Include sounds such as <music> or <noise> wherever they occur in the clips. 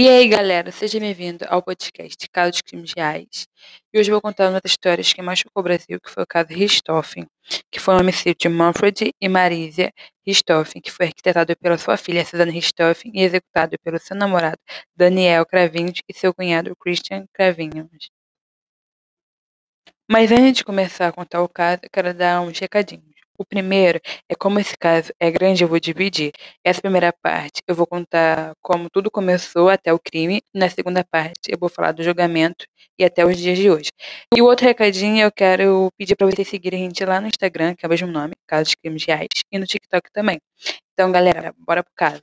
E aí, galera, seja bem-vindo ao podcast Casos Crimes Reais. E hoje vou contar uma das histórias que mais chocou o Brasil, que foi o caso Richthofen, que foi o homicídio de Manfred e Marisia Richthofen, que foi arquitetado pela sua filha Suzanne Richthofen e executado pelo seu namorado Daniel Cravinhos e seu cunhado Christian Cravinhos. Mas antes de começar a contar o caso, eu quero dar uns recadinhos. O primeiro é como esse caso é grande, eu vou dividir. Essa primeira parte eu vou contar como tudo começou até o crime. Na segunda parte eu vou falar do julgamento e até os dias de hoje. E o outro recadinho eu quero pedir para vocês seguirem a gente lá no Instagram, que é o mesmo nome, Casos Crimes Reais, e no TikTok também. Então, galera, bora pro caso.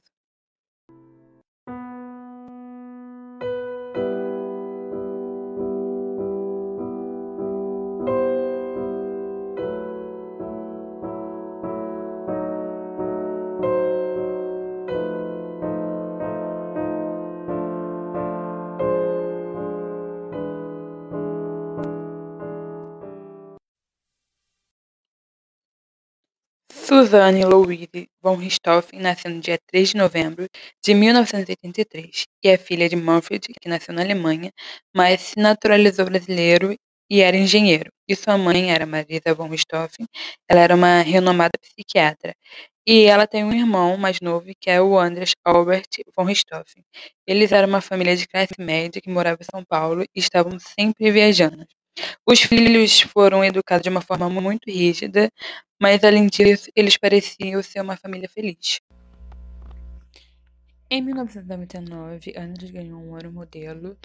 Suzanne Louise von Richthofen nasceu no dia 3 de novembro de 1983 e é filha de Manfred, que nasceu na Alemanha, mas se naturalizou brasileiro e era engenheiro. E sua mãe era Marisa von Richthofen, ela era uma renomada psiquiatra. E ela tem um irmão mais novo, que é o Andras Albert von Richthofen. Eles eram uma família de classe média que morava em São Paulo e estavam sempre viajando. Os filhos foram educados de uma forma muito rígida, mas além disso, eles pareciam ser uma família feliz. Em 1999, Andres ganhou um ouro modelo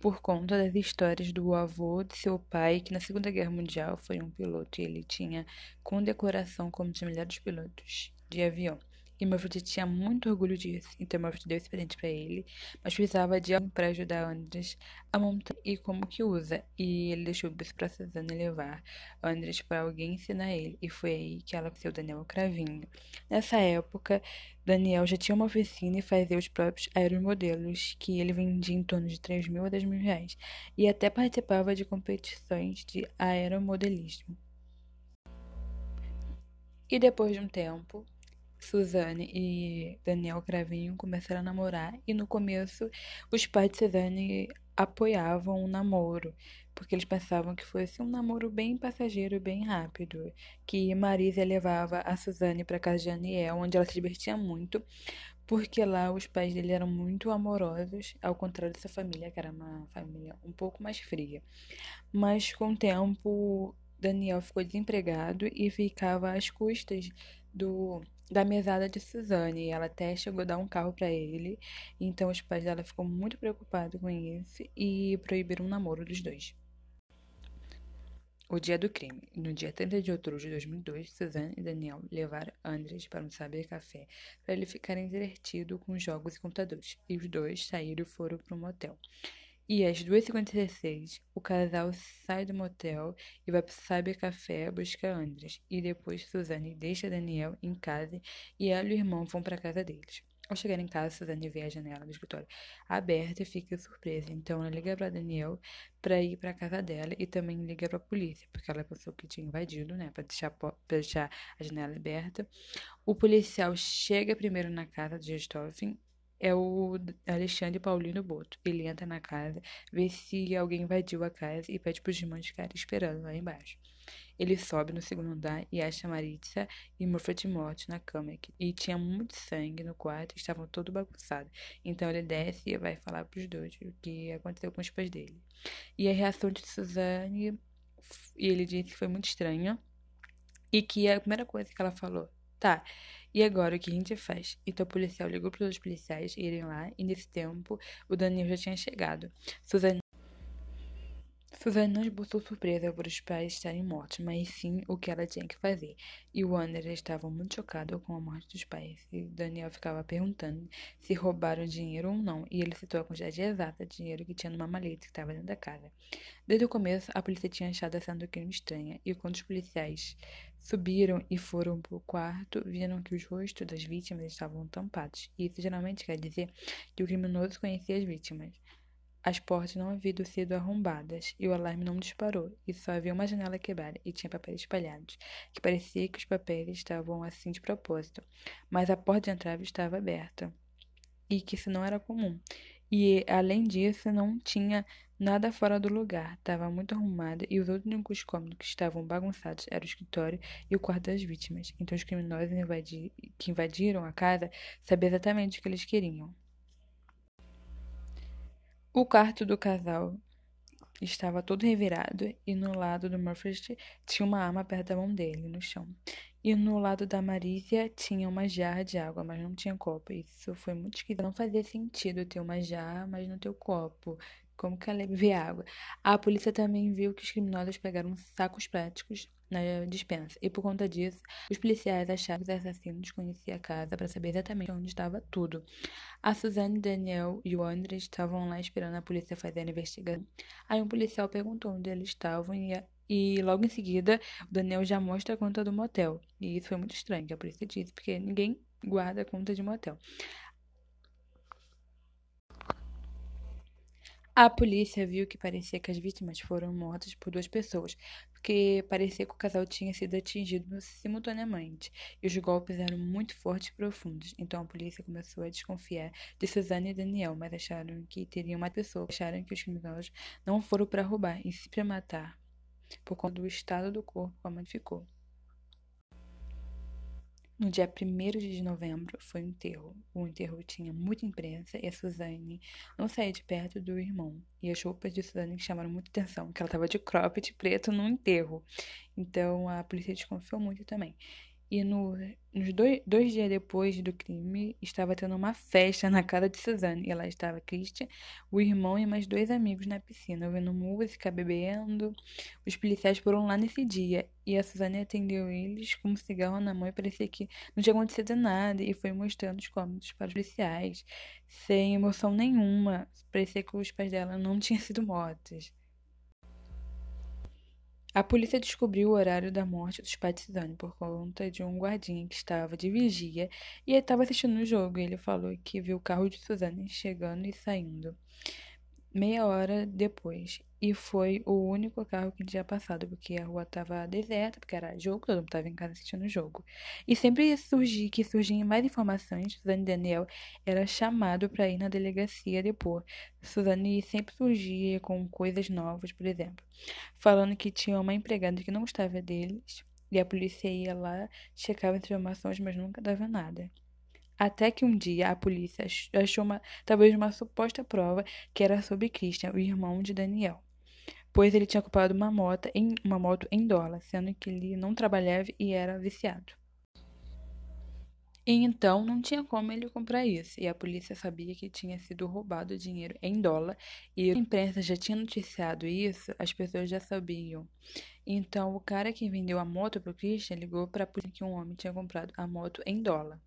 por conta das histórias do avô de seu pai, que na Segunda Guerra Mundial foi um piloto e ele tinha condecoração como um dos melhores pilotos de avião. E Murphy tinha muito orgulho disso, então Murphy deu esse presente para ele, mas precisava de alguém para ajudar Andres a montar e como que usa. E ele deixou isso para Suzana levar Andres para alguém ensinar ele, e foi aí que ela conheceu Daniel Cravinho. Nessa época, Daniel já tinha uma oficina e fazia os próprios aeromodelos, que ele vendia em torno de 3 mil a 10 mil reais, e até participava de competições de aeromodelismo. E depois de um tempo, Suzane e Daniel Cravinho começaram a namorar e no começo os pais de Suzane apoiavam o namoro, porque eles pensavam que fosse um namoro bem passageiro, bem rápido, que Marisa levava a Suzane para casa de Daniel, onde ela se divertia muito, porque lá os pais dele eram muito amorosos, ao contrário dessa família, que era uma família um pouco mais fria. Mas com o tempo, Daniel ficou desempregado e ficava às custas do da mesada de Suzane. Ela até chegou a dar um carro para ele. Então os pais dela ficam muito preocupados com isso e proibiram o namoro dos dois. O dia do crime. No dia 30 de outubro de 2002, Suzanne e Daniel levaram Andres para um saber café para ele ficar entretido com jogos e computadores. E os dois saíram e foram para um motel. E às 2h56, o casal sai do motel e vai pro Cyber Café buscar Andres. E depois Suzane deixa Daniel em casa e ela e o irmão vão para casa deles. Ao chegar em casa, Suzane vê a janela do escritório aberta e fica surpresa. Então ela liga para Daniel para ir para casa dela e também liga para a polícia, porque ela pensou que tinha invadido, né, para deixar, deixar a janela aberta. O policial chega primeiro na casa de Gestoffen é o Alexandre Paulino Boto. Ele entra na casa, vê se alguém invadiu a casa e pede para os irmãos ficarem esperando lá embaixo. Ele sobe no segundo andar e acha Maritza e Murphy mortos na cama. E tinha muito sangue no quarto estavam todo bagunçados. Então ele desce e vai falar para os dois o que aconteceu com os pais dele. E a reação de Suzane, ele disse que foi muito estranha. E que a primeira coisa que ela falou, tá, e agora o que a gente faz? Então o policial ligou para os policiais irem lá e nesse tempo o Daniel já tinha chegado. Suzane Suzane não esboçou surpresa por os pais estarem mortos, mas sim o que ela tinha que fazer. E o Wander estava muito chocado com a morte dos pais. E Daniel ficava perguntando se roubaram dinheiro ou não. E ele citou a quantidade exata de dinheiro que tinha numa maleta que estava dentro da casa. Desde o começo, a polícia tinha achado a cena do crime estranha. E quando os policiais subiram e foram para o quarto, viram que os rostos das vítimas estavam tampados. E isso geralmente quer dizer que o criminoso conhecia as vítimas. As portas não haviam sido arrombadas e o alarme não disparou, e só havia uma janela quebrada e tinha papéis espalhados, que parecia que os papéis estavam assim de propósito, mas a porta de entrada estava aberta, e que isso não era comum. E, além disso, não tinha nada fora do lugar. Estava muito arrumada e os únicos cômodos que estavam bagunçados eram o escritório e o quarto das vítimas. Então, os criminosos invadi que invadiram a casa sabiam exatamente o que eles queriam. O quarto do casal estava todo revirado e no lado do Murphy tinha uma arma perto da mão dele, no chão. E no lado da Marícia tinha uma jarra de água, mas não tinha copo. Isso foi muito esquisito. Não fazia sentido ter uma jarra, mas não ter o copo. Como que ela ia água? A polícia também viu que os criminosos pegaram sacos plásticos na dispensa. E por conta disso, os policiais acharam que os assassinos conheciam a casa para saber exatamente onde estava tudo. A Suzane, Daniel e o André estavam lá esperando a polícia fazer a investigação. Aí um policial perguntou onde eles estavam e e logo em seguida, o Daniel já mostra a conta do motel. E isso foi muito estranho, que a polícia disse, porque ninguém guarda a conta de motel. A polícia viu que parecia que as vítimas foram mortas por duas pessoas, porque parecia que o casal tinha sido atingido simultaneamente, e os golpes eram muito fortes e profundos. Então a polícia começou a desconfiar de Suzane e Daniel, mas acharam que teriam uma pessoa, acharam que os criminosos não foram para roubar, e sim para matar por conta do estado do corpo como ele ficou. No dia 1 de novembro foi o enterro. O enterro tinha muita imprensa e a Suzane não saía de perto do irmão. E as roupas de Suzane chamaram muita atenção, que ela estava de cropped preto no enterro. Então a polícia desconfiou muito também. E no, nos dois, dois dias depois do crime, estava tendo uma festa na casa de Suzane. E lá estava Christian, o irmão e mais dois amigos na piscina, ouvindo música, bebendo. Os policiais foram lá nesse dia. E a Suzane atendeu eles com um cigarro na mão e parecia que não tinha acontecido nada. E foi mostrando os cômodos para os policiais, sem emoção nenhuma. Parecia que os pais dela não <laughs> tinham sido mortos. A polícia descobriu o horário da morte dos pais de Suzane por conta de um guardinha que estava de vigia e estava assistindo o jogo. Ele falou que viu o carro de Suzane chegando e saindo meia hora depois. E foi o único carro que tinha passado, porque a rua estava deserta, porque era jogo, todo mundo estava em casa assistindo o jogo. E sempre surgia, que surgiam mais informações, Suzane Daniel era chamado para ir na delegacia depor. Suzane sempre surgia com coisas novas, por exemplo, falando que tinha uma empregada que não gostava deles, e a polícia ia lá, checava as informações, mas nunca dava nada. Até que um dia a polícia achou uma, talvez uma suposta prova que era sobre Christian, o irmão de Daniel, pois ele tinha ocupado uma moto em, uma moto em dólar, sendo que ele não trabalhava e era viciado. E então não tinha como ele comprar isso, e a polícia sabia que tinha sido roubado dinheiro em dólar, e a imprensa já tinha noticiado isso, as pessoas já sabiam. Então o cara que vendeu a moto para o Christian ligou para a polícia que um homem tinha comprado a moto em dólar.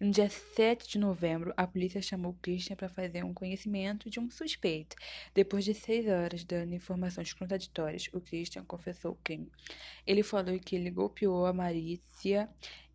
E no dia 7 de novembro, a polícia chamou Christian para fazer um conhecimento de um suspeito. Depois de seis horas dando informações contraditórias, o Christian confessou o crime. Ele falou que ele golpeou a Marícia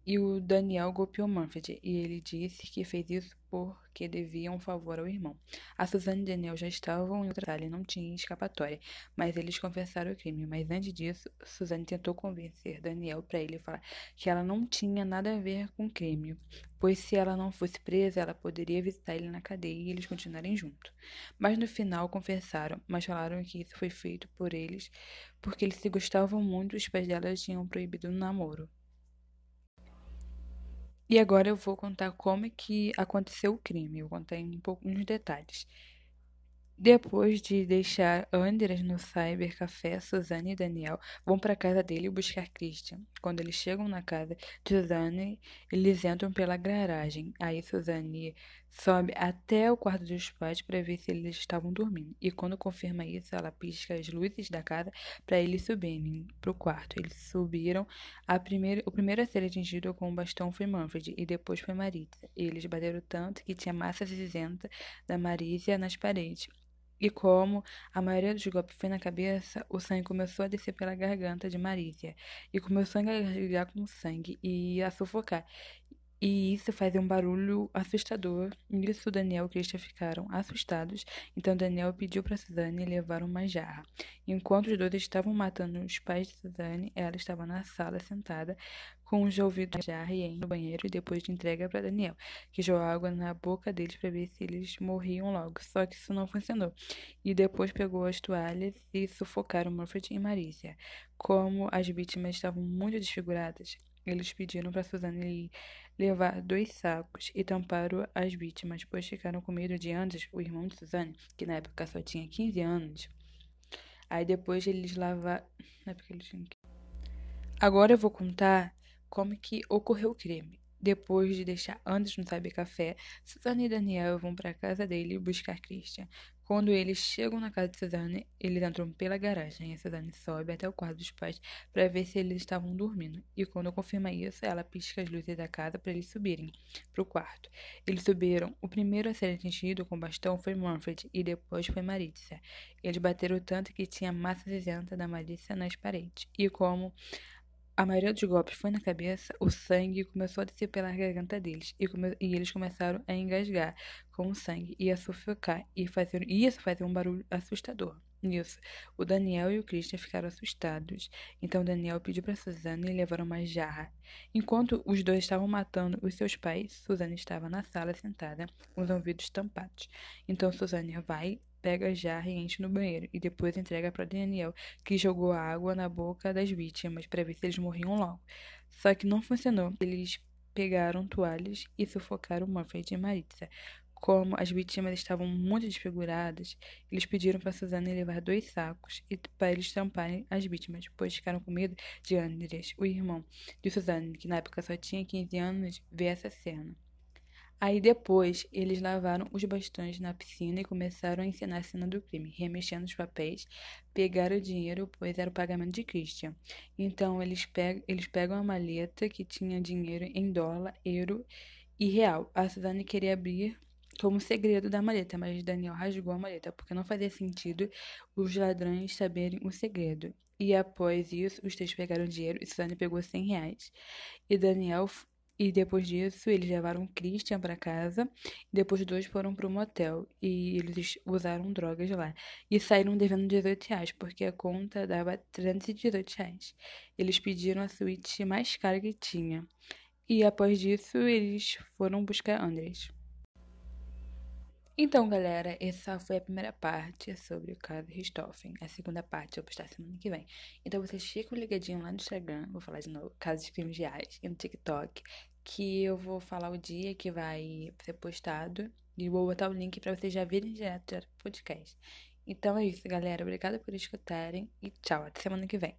e o Daniel golpeou Manfred, e ele disse que fez isso porque devia um favor ao irmão. A Suzane e Daniel já estavam em outra e não tinha escapatória, mas eles confessaram o crime. Mas antes disso, Suzane tentou convencer Daniel para ele falar que ela não tinha nada a ver com o crime, pois se ela não fosse presa, ela poderia visitar ele na cadeia e eles continuarem juntos. Mas no final confessaram, mas falaram que isso foi feito por eles porque eles se gostavam muito e os pais dela tinham proibido o namoro. E agora eu vou contar como é que aconteceu o crime. Eu contei um pouco nos detalhes. Depois de deixar Andres no cybercafé, Suzane e Daniel vão para a casa dele buscar Christian. Quando eles chegam na casa de Suzane, eles entram pela garagem. Aí Suzane sobe até o quarto dos pais para ver se eles estavam dormindo. E quando confirma isso, ela pisca as luzes da casa para eles subirem para o quarto. Eles subiram. Primeira, o primeiro a ser atingido com o bastão foi Manfred e depois foi Marisa. Eles bateram tanto que tinha massa cinzenta da Marisa nas paredes. E como a maioria dos golpes foi na cabeça, o sangue começou a descer pela garganta de Marícia e começou a engasgar com sangue e a sufocar. E isso fazia um barulho assustador. Nisso, Daniel e Christian ficaram assustados. Então, Daniel pediu para Suzane levar uma jarra. Enquanto os dois estavam matando os pais de Suzane, ela estava na sala sentada com os ouvidos na jarra e no banheiro e depois de entrega para Daniel, que jogou água na boca deles para ver se eles morriam logo. Só que isso não funcionou. E depois pegou as toalhas e sufocaram Murphy e Marícia. Como as vítimas estavam muito desfiguradas, eles pediram para Suzanne levar dois sacos e tamparam as vítimas, pois ficaram com medo de Anders, o irmão de Suzanne, que na época só tinha 15 anos. Aí depois eles lavaram. Agora eu vou contar como que ocorreu o crime. Depois de deixar Anders no Sabe Café, Suzanne e Daniel vão para a casa dele buscar Christian. Quando eles chegam na casa de Suzanne, eles entram pela garagem e Suzanne sobe até o quarto dos pais para ver se eles estavam dormindo. E quando confirma isso, ela pisca as luzes da casa para eles subirem para o quarto. Eles subiram. O primeiro a ser atingido com bastão foi Manfred e depois foi Maritza. Eles bateram tanto que tinha massa cinzenta da Maritza nas paredes. E como a maioria dos golpes foi na cabeça, o sangue começou a descer pela garganta deles e, come e eles começaram a engasgar com o sangue e a sufocar e, fazer, e isso fazia um barulho assustador. Nisso, o Daniel e o Christian ficaram assustados. Então Daniel pediu para Suzane levar uma jarra. Enquanto os dois estavam matando os seus pais, Suzane estava na sala sentada, com os ouvidos tampados. Então Suzane vai pega a jarra e enche no banheiro e depois entrega para Daniel, que jogou água na boca das vítimas para ver se eles morriam logo. Só que não funcionou. Eles pegaram toalhas e sufocaram Manfred e Maritza. Como as vítimas estavam muito desfiguradas, eles pediram para Suzana levar dois sacos e para eles tamparem as vítimas, pois ficaram com medo de Andres, o irmão de Suzana, que na época só tinha 15 anos, ver essa cena. Aí depois eles lavaram os bastões na piscina e começaram a ensinar a cena do crime, remexendo os papéis, pegaram o dinheiro, pois era o pagamento de Christian. Então eles pegam, eles pegam a maleta que tinha dinheiro em dólar, euro e real. A Suzane queria abrir como segredo da maleta, mas Daniel rasgou a maleta, porque não fazia sentido os ladrões saberem o segredo. E após isso, os três pegaram dinheiro e Suzane pegou 100 reais. E Daniel e depois disso, eles levaram Christian para casa. Depois, dois foram para o motel. E eles usaram drogas lá. E saíram devendo 18 reais, porque a conta dava 318 reais. Eles pediram a suíte mais cara que tinha. E após disso, eles foram buscar Andres. Então, galera, essa foi a primeira parte sobre o caso Richthofen. A segunda parte eu vou postar semana que vem. Então, vocês ficam ligadinhos lá no Instagram, vou falar de novo, casos de crimes reais, e no TikTok, que eu vou falar o dia que vai ser postado e vou botar o link para vocês já virem direto do podcast. Então é isso, galera. Obrigada por escutarem e tchau. Até semana que vem.